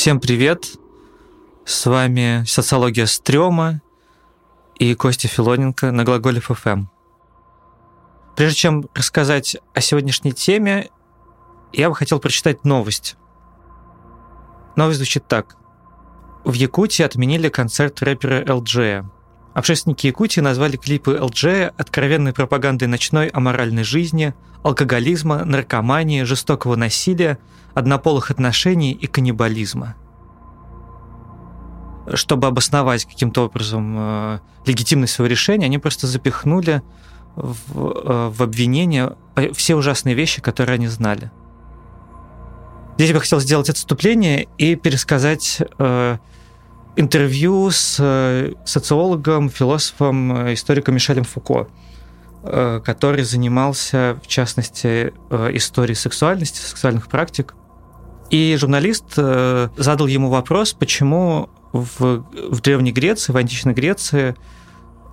Всем привет! С вами «Социология Стрёма» и Костя Филоненко на Глаголев ФМ. Прежде чем рассказать о сегодняшней теме, я бы хотел прочитать новость. Новость звучит так. В Якутии отменили концерт рэпера LJ. Общественники Якутии назвали клипы LJ откровенной пропагандой ночной аморальной жизни, алкоголизма, наркомании, жестокого насилия, однополых отношений и каннибализма – чтобы обосновать каким-то образом э, легитимность своего решения, они просто запихнули в, э, в обвинение все ужасные вещи, которые они знали. Здесь я бы хотел сделать отступление и пересказать э, интервью с э, социологом, философом, э, историком Мишелем Фуко, э, который занимался, в частности, историей сексуальности, сексуальных практик. И журналист задал ему вопрос, почему в, в Древней Греции, в античной Греции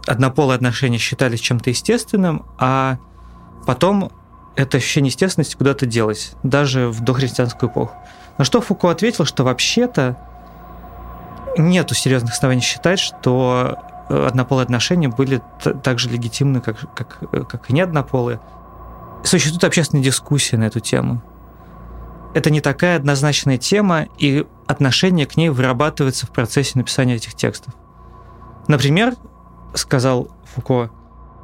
однополые отношения считались чем-то естественным, а потом это ощущение естественности куда-то делось, даже в дохристианскую эпоху. На что Фуко ответил, что вообще-то нету серьезных оснований считать, что э, однополые отношения были так же легитимны, как, как, э, как и неоднополые. Существует общественная дискуссия на эту тему это не такая однозначная тема, и отношение к ней вырабатывается в процессе написания этих текстов. Например, сказал Фуко,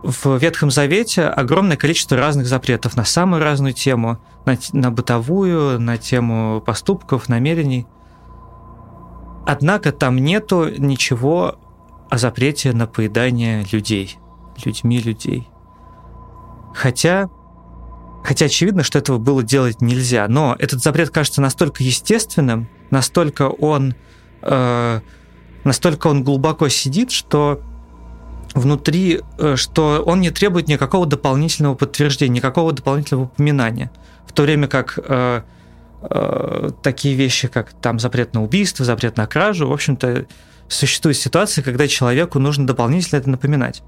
в Ветхом Завете огромное количество разных запретов на самую разную тему, на, на бытовую, на тему поступков, намерений. Однако там нету ничего о запрете на поедание людей, людьми людей. Хотя Хотя очевидно, что этого было делать нельзя. Но этот запрет кажется настолько естественным, настолько он, э, настолько он глубоко сидит, что внутри, э, что он не требует никакого дополнительного подтверждения, никакого дополнительного упоминания. В то время как э, э, такие вещи, как там запрет на убийство, запрет на кражу, в общем-то, существуют ситуации, когда человеку нужно дополнительно это напоминать.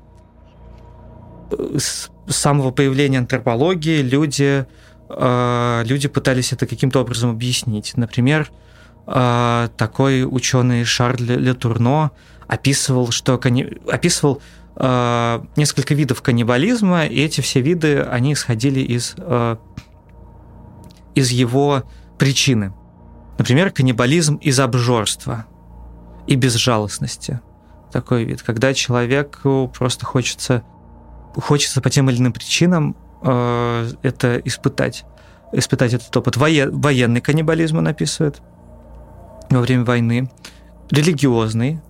С самого появления антропологии люди, э, люди пытались это каким-то образом объяснить. Например, э, такой ученый Шарль Летурно описывал, что описывал э, несколько видов каннибализма, и эти все виды, они исходили из, из его причины. Например, каннибализм из обжорства и безжалостности. Такой вид, когда человеку просто хочется хочется по тем или иным причинам э, это испытать. Испытать этот опыт. Воен, военный каннибализм он описывает во время войны, религиозный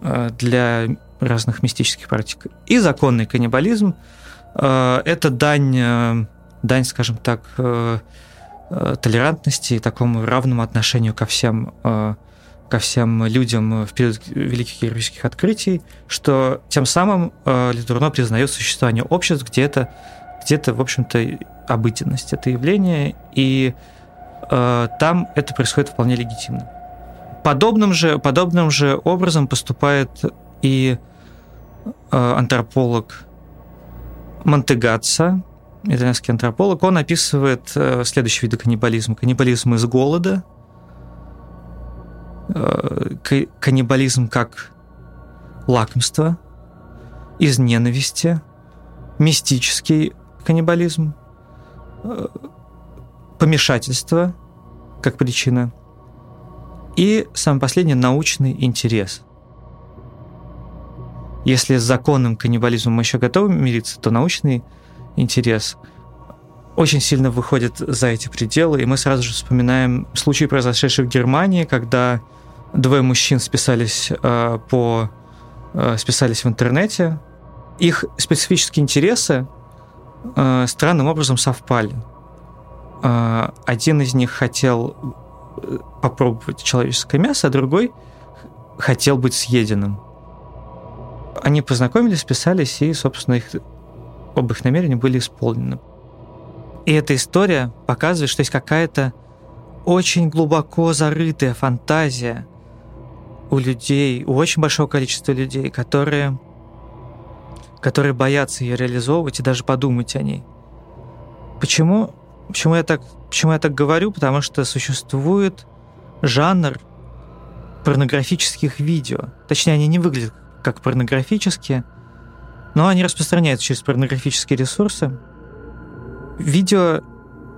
э, для разных мистических практик, и законный каннибализм э, это дань, э, дань, скажем так, э, э, толерантности и такому равному отношению ко всем э, ко всем людям в период великих героических открытий, что тем самым э, Литурно признает существование обществ, где это, где это в общем-то, обыденность, это явление, и там это происходит вполне легитимно. Подобным же, подобным же образом поступает и э, антрополог Монтегатса, итальянский антрополог, он описывает э, следующий вид каннибализма. Каннибализм из голода – Э, каннибализм как лакомство, из ненависти, мистический каннибализм, э, помешательство как причина. И, самое последнее, научный интерес. Если с законным каннибализмом мы еще готовы мириться, то научный интерес очень сильно выходит за эти пределы, и мы сразу же вспоминаем случай, произошедший в Германии, когда двое мужчин списались э, по э, списались в интернете. Их специфические интересы э, странным образом совпали. Э, один из них хотел э, попробовать человеческое мясо, а другой хотел быть съеденным. Они познакомились, списались, и, собственно, их, оба их намерения были исполнены. И эта история показывает, что есть какая-то очень глубоко зарытая фантазия у людей, у очень большого количества людей, которые, которые боятся ее реализовывать и даже подумать о ней. Почему, почему, я так, почему я так говорю? Потому что существует жанр порнографических видео. Точнее, они не выглядят как порнографические, но они распространяются через порнографические ресурсы. Видео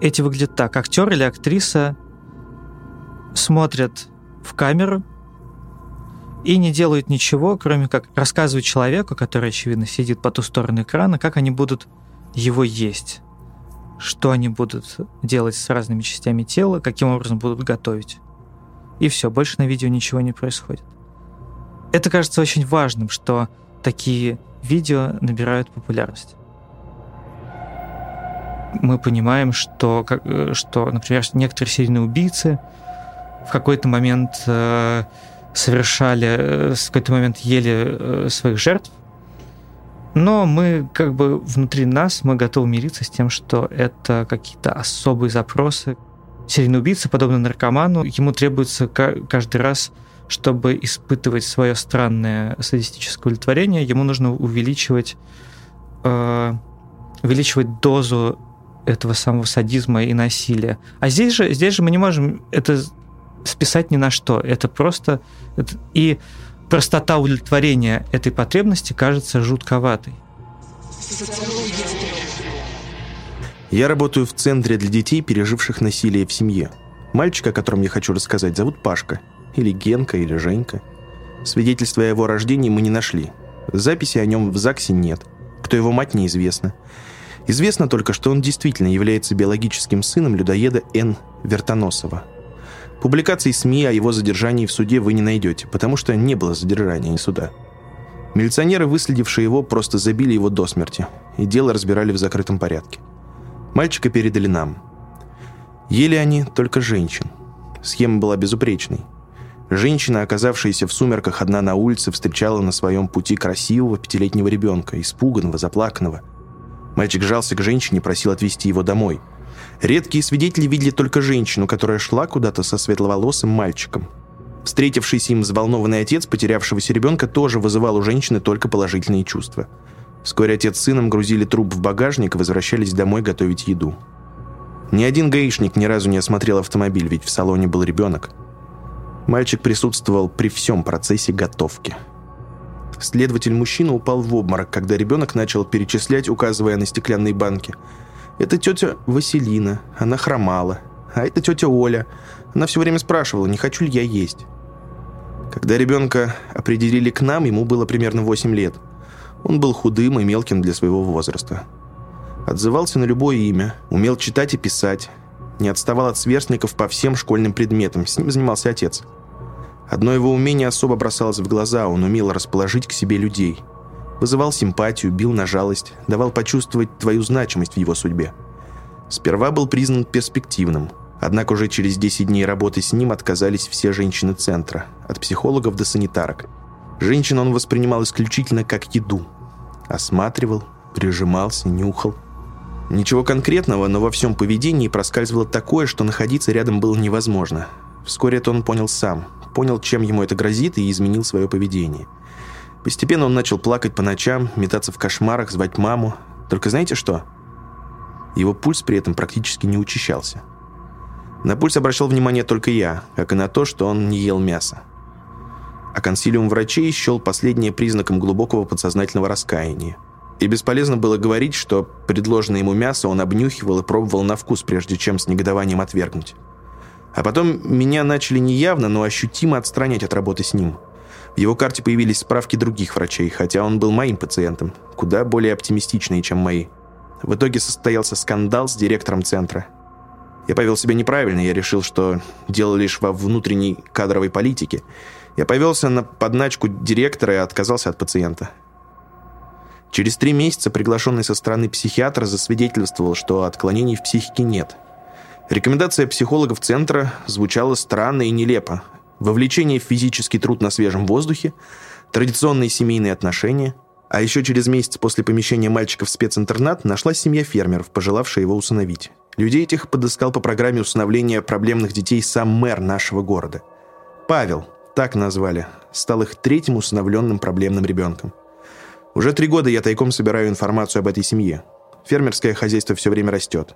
эти выглядят так. Актер или актриса смотрят в камеру и не делают ничего, кроме как рассказывать человеку, который, очевидно, сидит по ту сторону экрана, как они будут его есть, что они будут делать с разными частями тела, каким образом будут готовить. И все, больше на видео ничего не происходит. Это кажется очень важным, что такие видео набирают популярность. Мы понимаем, что, что например, некоторые серийные убийцы в какой-то момент э, совершали, э, в какой-то момент ели э, своих жертв, но мы как бы внутри нас мы готовы мириться с тем, что это какие-то особые запросы. Серийный убийца, подобно наркоману, ему требуется каждый раз чтобы испытывать свое странное садистическое удовлетворение, ему нужно увеличивать, э, увеличивать дозу этого самого садизма и насилия. А здесь же, здесь же мы не можем это списать ни на что. Это просто... Это, и простота удовлетворения этой потребности кажется жутковатой. Я работаю в центре для детей, переживших насилие в семье. Мальчика, о котором я хочу рассказать, зовут Пашка – или Генка, или Женька. Свидетельства о его рождении мы не нашли. Записи о нем в ЗАГСе нет. Кто его мать, неизвестно. Известно только, что он действительно является биологическим сыном людоеда Н. Вертоносова. Публикаций СМИ о его задержании в суде вы не найдете, потому что не было задержания и суда. Милиционеры, выследившие его, просто забили его до смерти, и дело разбирали в закрытом порядке. Мальчика передали нам. Ели они только женщин. Схема была безупречной. Женщина, оказавшаяся в сумерках одна на улице, встречала на своем пути красивого пятилетнего ребенка, испуганного, заплаканного. Мальчик жался к женщине и просил отвезти его домой. Редкие свидетели видели только женщину, которая шла куда-то со светловолосым мальчиком. Встретившийся им взволнованный отец потерявшегося ребенка тоже вызывал у женщины только положительные чувства. Вскоре отец с сыном грузили труп в багажник и возвращались домой готовить еду. Ни один гаишник ни разу не осмотрел автомобиль, ведь в салоне был ребенок. Мальчик присутствовал при всем процессе готовки. Следователь-мужчина упал в обморок, когда ребенок начал перечислять, указывая на стеклянные банки. «Это тетя Василина, она хромала. А это тетя Оля. Она все время спрашивала, не хочу ли я есть». Когда ребенка определили к нам, ему было примерно 8 лет. Он был худым и мелким для своего возраста. Отзывался на любое имя, умел читать и писать, не отставал от сверстников по всем школьным предметам, с ним занимался отец – Одно его умение особо бросалось в глаза, он умел расположить к себе людей. Вызывал симпатию, бил на жалость, давал почувствовать твою значимость в его судьбе. Сперва был признан перспективным, однако уже через 10 дней работы с ним отказались все женщины центра, от психологов до санитарок. Женщин он воспринимал исключительно как еду. Осматривал, прижимался, нюхал. Ничего конкретного, но во всем поведении проскальзывало такое, что находиться рядом было невозможно. Вскоре это он понял сам, понял, чем ему это грозит, и изменил свое поведение. Постепенно он начал плакать по ночам, метаться в кошмарах, звать маму. Только знаете что? Его пульс при этом практически не учащался. На пульс обращал внимание только я, как и на то, что он не ел мясо. А консилиум врачей счел последнее признаком глубокого подсознательного раскаяния. И бесполезно было говорить, что предложенное ему мясо он обнюхивал и пробовал на вкус, прежде чем с негодованием отвергнуть. А потом меня начали неявно, но ощутимо отстранять от работы с ним. В его карте появились справки других врачей, хотя он был моим пациентом, куда более оптимистичные, чем мои. В итоге состоялся скандал с директором центра. Я повел себя неправильно, я решил, что дело лишь во внутренней кадровой политике. Я повелся на подначку директора и отказался от пациента. Через три месяца приглашенный со стороны психиатра засвидетельствовал, что отклонений в психике нет – Рекомендация психологов центра звучала странно и нелепо. Вовлечение в физический труд на свежем воздухе, традиционные семейные отношения. А еще через месяц после помещения мальчика в специнтернат нашлась семья фермеров, пожелавшая его усыновить. Людей этих подыскал по программе усыновления проблемных детей сам мэр нашего города. Павел, так назвали, стал их третьим усыновленным проблемным ребенком. Уже три года я тайком собираю информацию об этой семье. Фермерское хозяйство все время растет.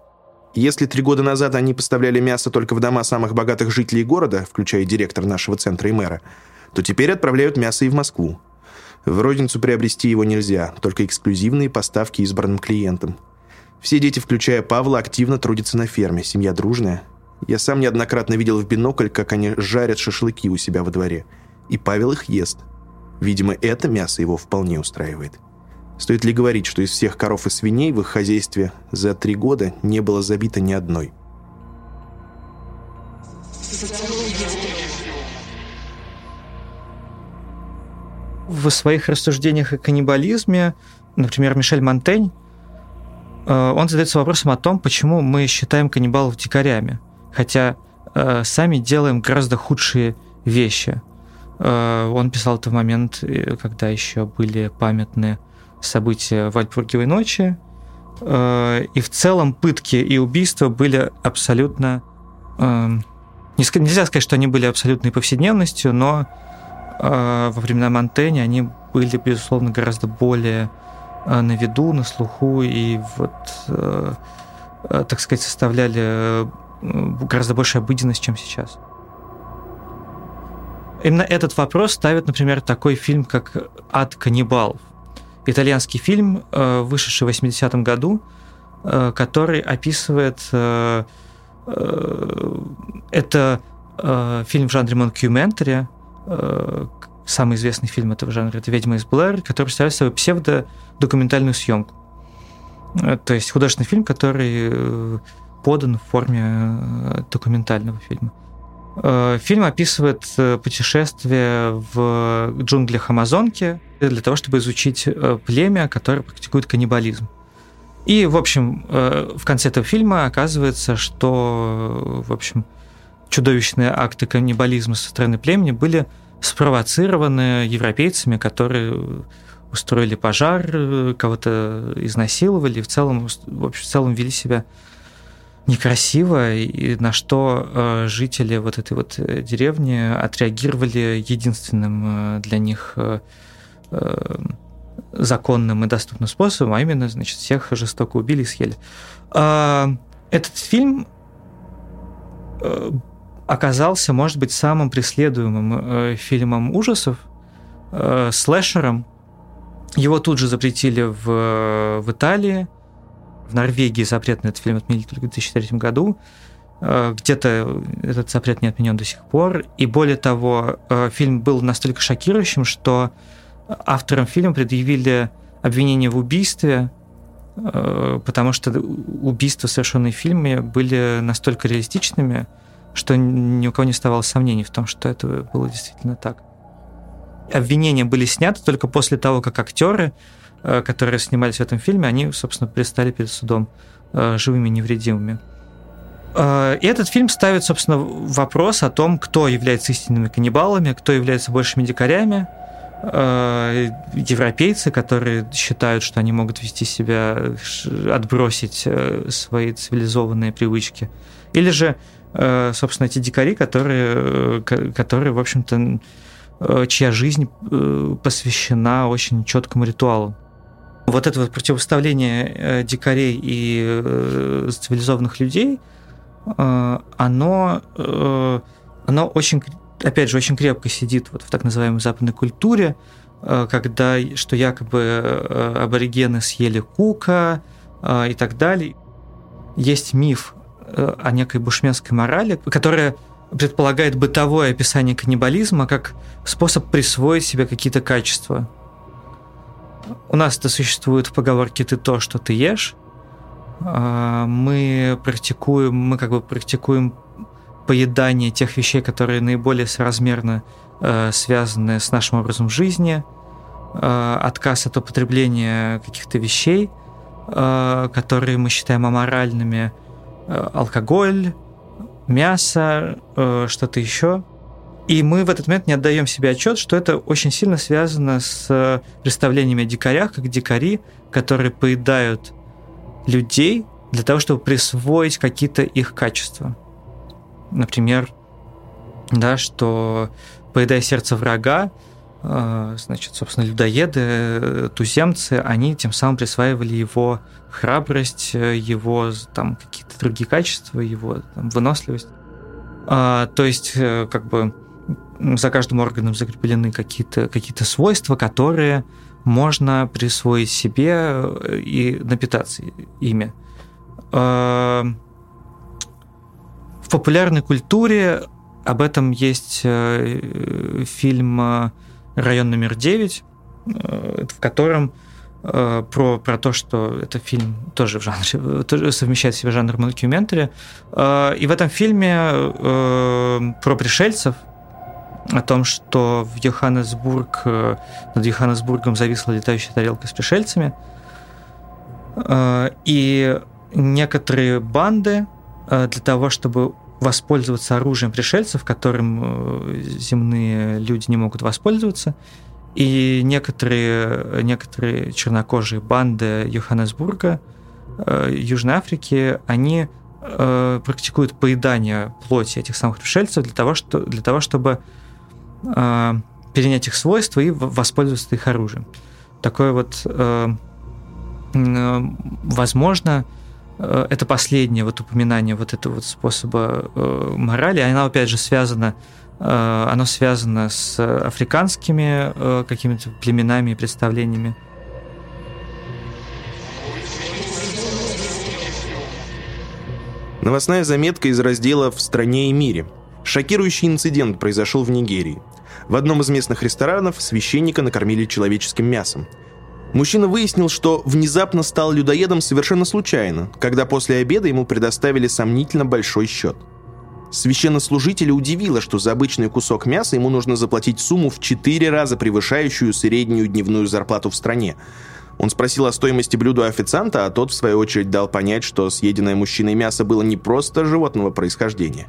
Если три года назад они поставляли мясо только в дома самых богатых жителей города, включая директор нашего центра и мэра, то теперь отправляют мясо и в Москву. В розницу приобрести его нельзя, только эксклюзивные поставки избранным клиентам. Все дети, включая Павла, активно трудятся на ферме, семья дружная. Я сам неоднократно видел в бинокль, как они жарят шашлыки у себя во дворе. И Павел их ест. Видимо, это мясо его вполне устраивает. Стоит ли говорить, что из всех коров и свиней в их хозяйстве за три года не было забито ни одной? В своих рассуждениях о каннибализме, например, Мишель Монтень, э, он задается вопросом о том, почему мы считаем каннибалов дикарями – хотя э, сами делаем гораздо худшие вещи. Э, он писал это в момент, когда еще были памятные события Вальпургиевой ночи, э, и в целом пытки и убийства были абсолютно... Э, нельзя сказать, что они были абсолютной повседневностью, но э, во времена Монтэня они были, безусловно, гораздо более на виду, на слуху, и вот, так сказать, составляли гораздо больше обыденность, чем сейчас. Именно этот вопрос ставит, например, такой фильм, как «Ад каннибалов». Итальянский фильм, э, вышедший в 80-м году, э, который описывает... Э, это фильм в жанре монкюментари. Самый известный фильм этого жанра – это «Ведьма из Блэр», который представляет собой псевдодокументальную съемку. То есть художественный фильм, который подан в форме документального фильма. Э, фильм описывает э, путешествие в джунглях Амазонки для того, чтобы изучить племя, которое практикует каннибализм. И, в общем, в конце этого фильма оказывается, что, в общем, чудовищные акты каннибализма со стороны племени были спровоцированы европейцами, которые устроили пожар, кого-то изнасиловали, в целом, в общем, в целом вели себя некрасиво, и на что э, жители вот этой вот э, деревни отреагировали единственным э, для них законным и доступным способом, а именно, значит, всех жестоко убили и съели. А, этот фильм оказался, может быть, самым преследуемым фильмом ужасов, слэшером. Его тут же запретили в, в Италии, в Норвегии запрет на этот фильм отменили только в 2003 году. Э, где-то этот запрет не отменен до сих пор. И более того, э, фильм был настолько шокирующим, что авторам фильма предъявили обвинение в убийстве, э, потому что убийства, совершенные в фильме, были настолько реалистичными, что ни у кого не оставалось сомнений в том, что это было действительно так. Обвинения были сняты только после того, как актеры которые снимались в этом фильме, они, собственно, предстали перед судом э, живыми невредимыми. Э, и этот фильм ставит, собственно, вопрос о том, кто является истинными каннибалами, кто является большими дикарями, европейцы, которые считают, что они могут вести себя, отбросить свои цивилизованные привычки, или же, собственно, эти дикари, которые, которые в общем-то, чья жизнь посвящена очень четкому ритуалу. Вот это вот противоставление э, дикарей и э, цивилизованных людей, э, оно, оно очень, опять же, очень крепко сидит вот в так называемой западной культуре, когда, что якобы аборигены съели кука и так далее. Есть миф о некой бушменской морали, которая предполагает бытовое описание каннибализма как способ присвоить себе какие-то качества у нас это существует в поговорке «ты то, что ты ешь». А, мы практикуем, мы как бы практикуем поедание тех вещей, которые наиболее соразмерно э, связаны с нашим образом жизни, э, отказ от употребления каких-то вещей, э, которые мы считаем аморальными, алкоголь, мясо, что-то еще – и мы в этот момент не отдаем себе отчет, что это очень сильно связано с представлениями о дикарях, как дикари, которые поедают людей для того, чтобы присвоить какие-то их качества. Например, да, что поедая сердце врага, значит, собственно, людоеды, туземцы, они тем самым присваивали его храбрость, его там какие-то другие качества, его там, выносливость. То есть, как бы за каждым органом закреплены какие-то какие свойства, которые можно присвоить себе э, и напитаться ими. Э, в популярной культуре об этом есть э, фильм «Район номер 9», в котором про, про то, что это фильм тоже в жанре, тоже совмещает в себе жанр мокюментари. И в этом фильме про пришельцев – о том, что в Йоханнесбург, э, над Йоханнесбургом зависла летающая тарелка с пришельцами. Э, и некоторые банды э, для того, чтобы воспользоваться оружием пришельцев, которым земные люди не могут воспользоваться, и некоторые, некоторые чернокожие банды Йоханнесбурга, Южной Африки, они практикуют поедание плоти этих самых пришельцев для того, что, для того чтобы э, перенять их свойства и воспользоваться их оружием. Такое вот, э, э, возможно, э, это последнее вот упоминание вот этого вот способа э, морали, оно опять же связано э, оно связано с африканскими э, какими-то племенами и представлениями. Новостная заметка из раздела «В стране и мире». Шокирующий инцидент произошел в Нигерии. В одном из местных ресторанов священника накормили человеческим мясом. Мужчина выяснил, что внезапно стал людоедом совершенно случайно, когда после обеда ему предоставили сомнительно большой счет. Священнослужителя удивило, что за обычный кусок мяса ему нужно заплатить сумму в 4 раза превышающую среднюю дневную зарплату в стране. Он спросил о стоимости блюда официанта, а тот, в свою очередь, дал понять, что съеденное мужчиной мясо было не просто животного происхождения.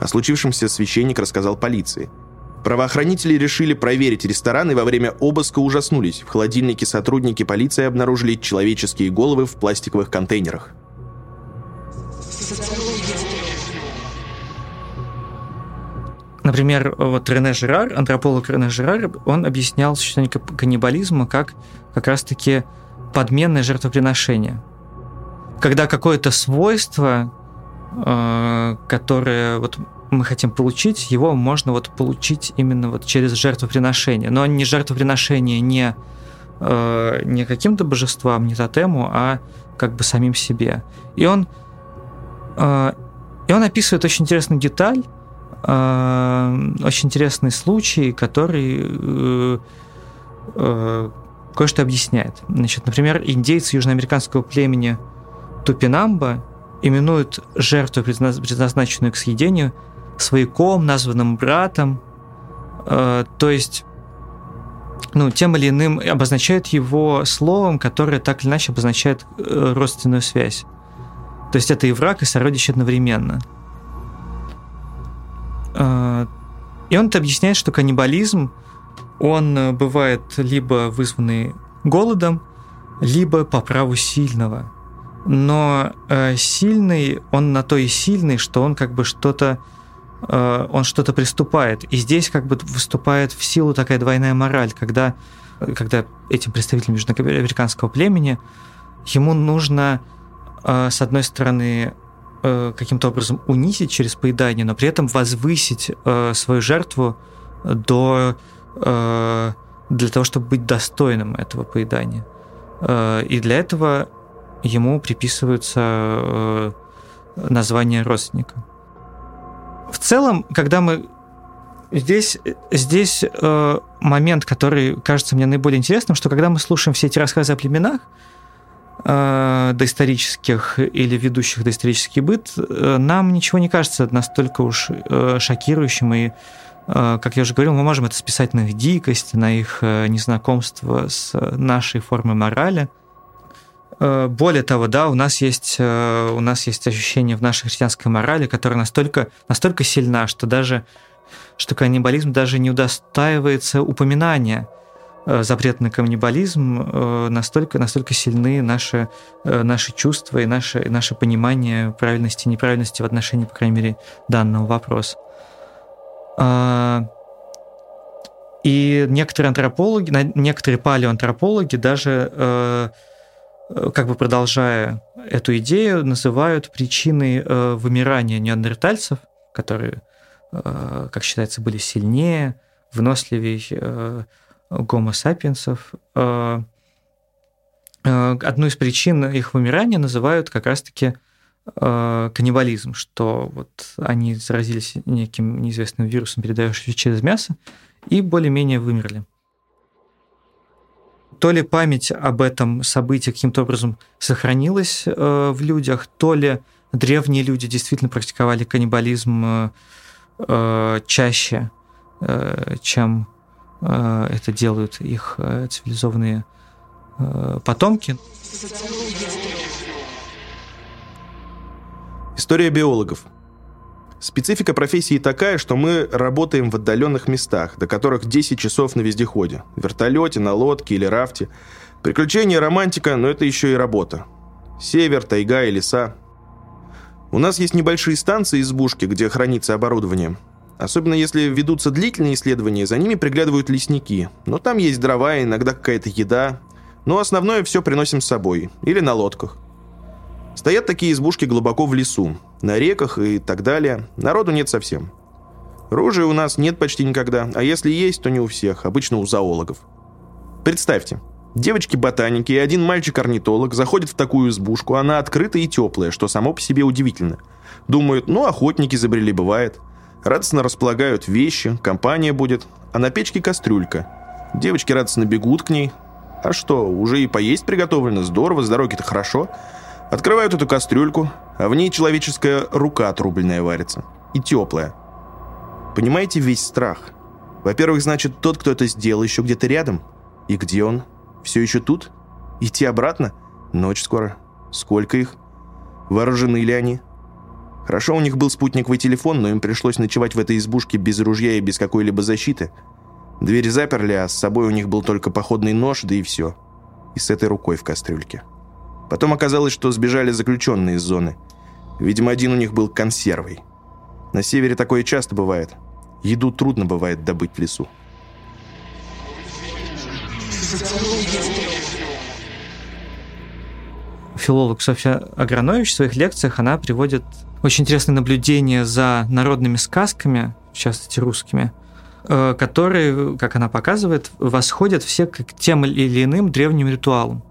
О случившемся священник рассказал полиции – Правоохранители решили проверить ресторан и во время обыска ужаснулись. В холодильнике сотрудники полиции обнаружили человеческие головы в пластиковых контейнерах. Например, вот Рене Жерар, антрополог Рене Жерар, он объяснял существование каннибализма как как раз-таки подменное жертвоприношение. Когда какое-то свойство, которое вот мы хотим получить, его можно вот получить именно вот через жертвоприношение. Но не жертвоприношение не, э, не каким-то божествам, не тотему, а как бы самим себе. И он, э, и он описывает очень интересную деталь, э, очень интересный случай, который э, э, кое-что объясняет. Значит, например, индейцы южноамериканского племени Тупинамба именуют жертву, предназначенную к съедению, свояком, названным братом. Э, то есть ну, тем или иным обозначают его словом, которое так или иначе обозначает э, родственную связь. То есть это и враг, и сородич одновременно. Э, и он это объясняет, что каннибализм, он бывает либо вызванный голодом, либо по праву сильного. Но э, сильный, он на то и сильный, что он как бы что-то Э, он что-то приступает. И здесь как бы выступает в силу такая двойная мораль, когда, когда этим представителям южноамериканского племени ему нужно, э, с одной стороны, э, каким-то образом унизить через поедание, но при этом возвысить свою жертву до для того, чтобы быть достойным этого поедания. И для этого ему приписываются название родственника. В целом, когда мы здесь, здесь э, момент, который кажется мне наиболее интересным, что когда мы слушаем все эти рассказы о племенах, э, доисторических или ведущих доисторический быт, э, нам ничего не кажется настолько уж э, шокирующим и э, как я уже говорил, мы можем это списать на их дикость, на их э, незнакомство с нашей формой морали – Э, более того, да, у нас есть, э, у нас есть ощущение в нашей христианской морали, которая настолько, настолько сильна, что даже что каннибализм даже не удостаивается упоминания. Э, запрет на каннибализм настолько, настолько сильны наши, наши чувства и наше, наше понимание правильности и неправильности в отношении, по крайней мере, данного вопроса. И некоторые антропологи, некоторые палеоантропологи даже, э, как бы продолжая эту идею, называют причиной э, вымирания неандертальцев, которые, э, как считается, были сильнее, выносливее гомо сапиенсов. Одну из причин их вымирания называют как раз-таки каннибализм, что вот они заразились неким неизвестным вирусом, передающимся через мясо, и более-менее вымерли. То ли память об этом событии каким-то образом сохранилась э, в людях, то ли древние люди действительно практиковали каннибализм э, э, чаще, э, чем э, это делают их э, цивилизованные э, потомки. История биологов – Специфика профессии такая, что мы работаем в отдаленных местах, до которых 10 часов на вездеходе. В вертолете, на лодке или рафте. Приключения, романтика, но это еще и работа. Север, тайга и леса. У нас есть небольшие станции избушки, где хранится оборудование. Особенно если ведутся длительные исследования, за ними приглядывают лесники. Но там есть дрова, иногда какая-то еда. Но основное все приносим с собой. Или на лодках. Стоят такие избушки глубоко в лесу, на реках и так далее. Народу нет совсем. Ружья у нас нет почти никогда, а если есть, то не у всех, обычно у зоологов. Представьте, девочки-ботаники и один мальчик-орнитолог заходят в такую избушку, она открытая и теплая, что само по себе удивительно. Думают, ну, охотники забрели, бывает. Радостно располагают вещи, компания будет, а на печке кастрюлька. Девочки радостно бегут к ней. А что, уже и поесть приготовлено, здорово, с дороги-то хорошо. Открывают эту кастрюльку, а в ней человеческая рука отрубленная варится. И теплая. Понимаете весь страх? Во-первых, значит, тот, кто это сделал, еще где-то рядом. И где он? Все еще тут? Идти обратно? Ночь скоро. Сколько их? Вооружены ли они? Хорошо, у них был спутниковый телефон, но им пришлось ночевать в этой избушке без ружья и без какой-либо защиты. Дверь заперли, а с собой у них был только походный нож, да и все. И с этой рукой в кастрюльке. Потом оказалось, что сбежали заключенные из зоны. Видимо, один у них был консервой. На севере такое часто бывает. Еду трудно бывает добыть в лесу. Филолог Софья Агранович в своих лекциях она приводит очень интересные наблюдения за народными сказками, в частности русскими, э, которые, как она показывает, восходят все к тем или иным древним ритуалам.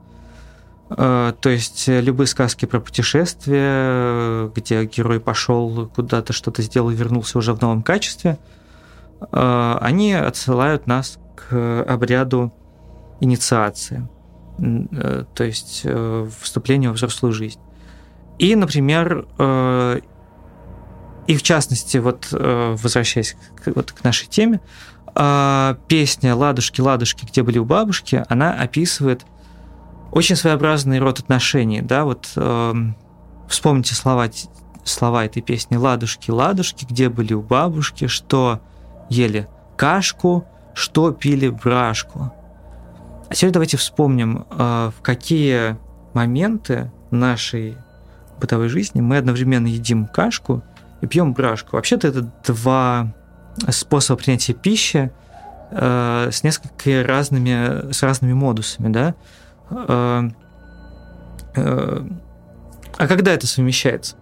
Э, то есть э, любые сказки про путешествия, где герой пошел куда-то, что-то сделал и вернулся уже в новом качестве, э, они отсылают нас к обряду инициации, то есть вступления в взрослую жизнь. И, например, и в частности, вот возвращаясь к, вот к нашей теме, песня «Ладушки, ладушки, где были у бабушки», она описывает – очень своеобразный род отношений, да, вот э, вспомните слова, слова этой песни «Ладушки, ладушки, где были у бабушки, что ели кашку, что пили брашку». А теперь давайте вспомним, э, в какие моменты нашей бытовой жизни мы одновременно едим кашку и пьем брашку. Вообще-то это два способа принятия пищи э, с несколько разными, с разными модусами, да. Э, а когда это совмещается?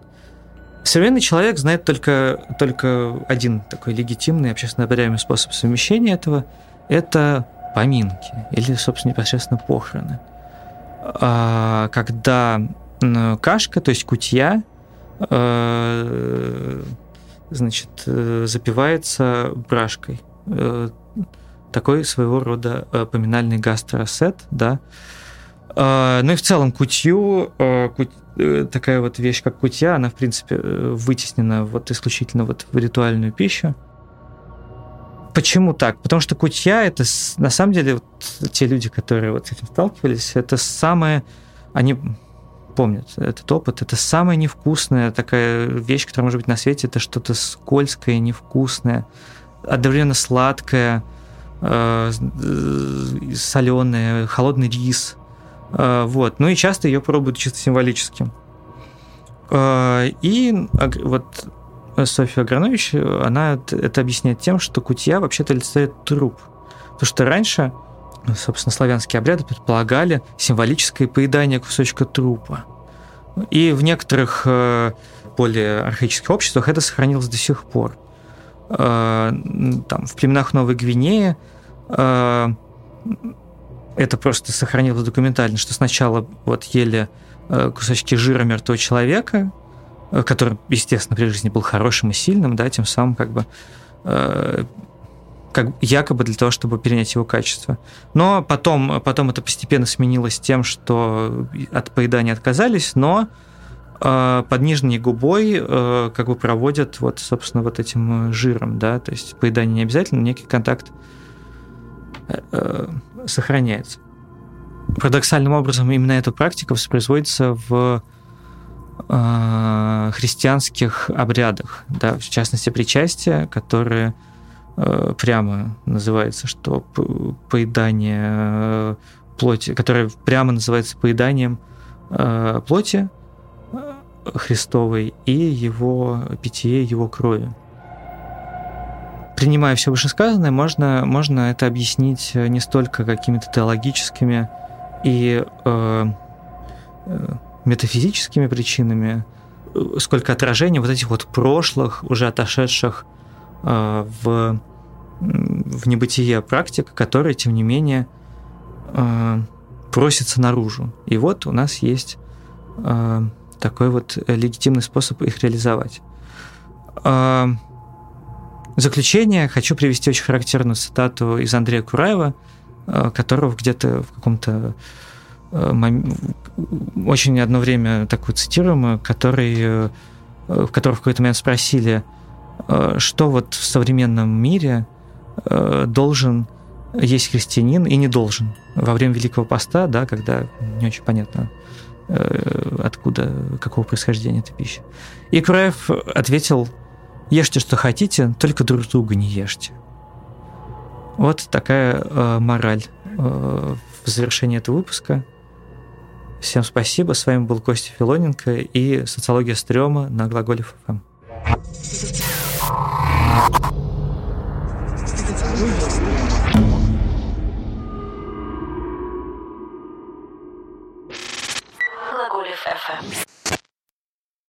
Современный человек знает только, только один такой легитимный, общественно одобряемый способ совмещения этого – это поминки или, собственно, непосредственно похороны. А когда кашка, то есть кутья, э, значит, запивается брашкой. Такой своего рода поминальный гастросет, да, а, ну и в целом кутью, а, э, такая вот вещь, как кутья, она, в принципе, э, вытеснена вот исключительно вот в ритуальную пищу. Почему так? Потому что кутья это на самом деле вот, те люди, которые вот с этим сталкивались, это самое, они помнят этот опыт, это самая невкусная такая вещь, которая может быть на свете, это что-то скользкое, невкусное, одновременно сладкое, э, соленое, холодный рис, а, вот. Ну и часто ее пробуют чисто символически. А, и вот Софья Агранович, она это объясняет тем, что кутья вообще-то олицетворяет труп. Потому что раньше, собственно, славянские обряды предполагали символическое поедание кусочка трупа. И в некоторых э, более архаических обществах это сохранилось до сих пор. Э, там, в племенах Новой Гвинеи э, это просто сохранилось документально, что сначала вот ели кусочки жира мертвого человека, который, естественно, при жизни был хорошим и сильным, да, тем самым как бы как якобы для того, чтобы перенять его качество. Но потом, потом это постепенно сменилось тем, что от поедания отказались, но э, под нижней губой э, как бы проводят вот, собственно, вот этим жиром, да, то есть поедание не обязательно, некий контакт э, сохраняется. Парадоксальным образом именно эта практика воспроизводится в э, христианских обрядах, да, в частности, причастия, которые Э, прямо называется, что поедание э, плоти, которое прямо называется поеданием э, плоти Христовой и его питье, его крови. Принимая все вышесказанное, можно, можно это объяснить не столько какими-то теологическими и э, метафизическими причинами, сколько отражением вот этих вот прошлых, уже отошедших э, в в небытие практик, которая, тем не менее, э, просится наружу. И вот у нас есть э, такой вот легитимный способ их реализовать. Э, в заключение хочу привести очень характерную цитату из Андрея Кураева, которого где-то в каком-то очень одно время такую цитируемую, который, в котором в какой-то момент спросили, что вот в современном мире – Э, должен есть христианин и не должен. Во время Великого Поста, да, когда не очень понятно, э, откуда, какого происхождения эта пища. И Кураев ответил, Ешьте, что хотите, только друг друга не ешьте. Вот такая э, мораль э, в завершении этого выпуска. Всем спасибо. С вами был Костя Филоненко и «Социология стрёма» на глаголе ФМ. Глаголев FM.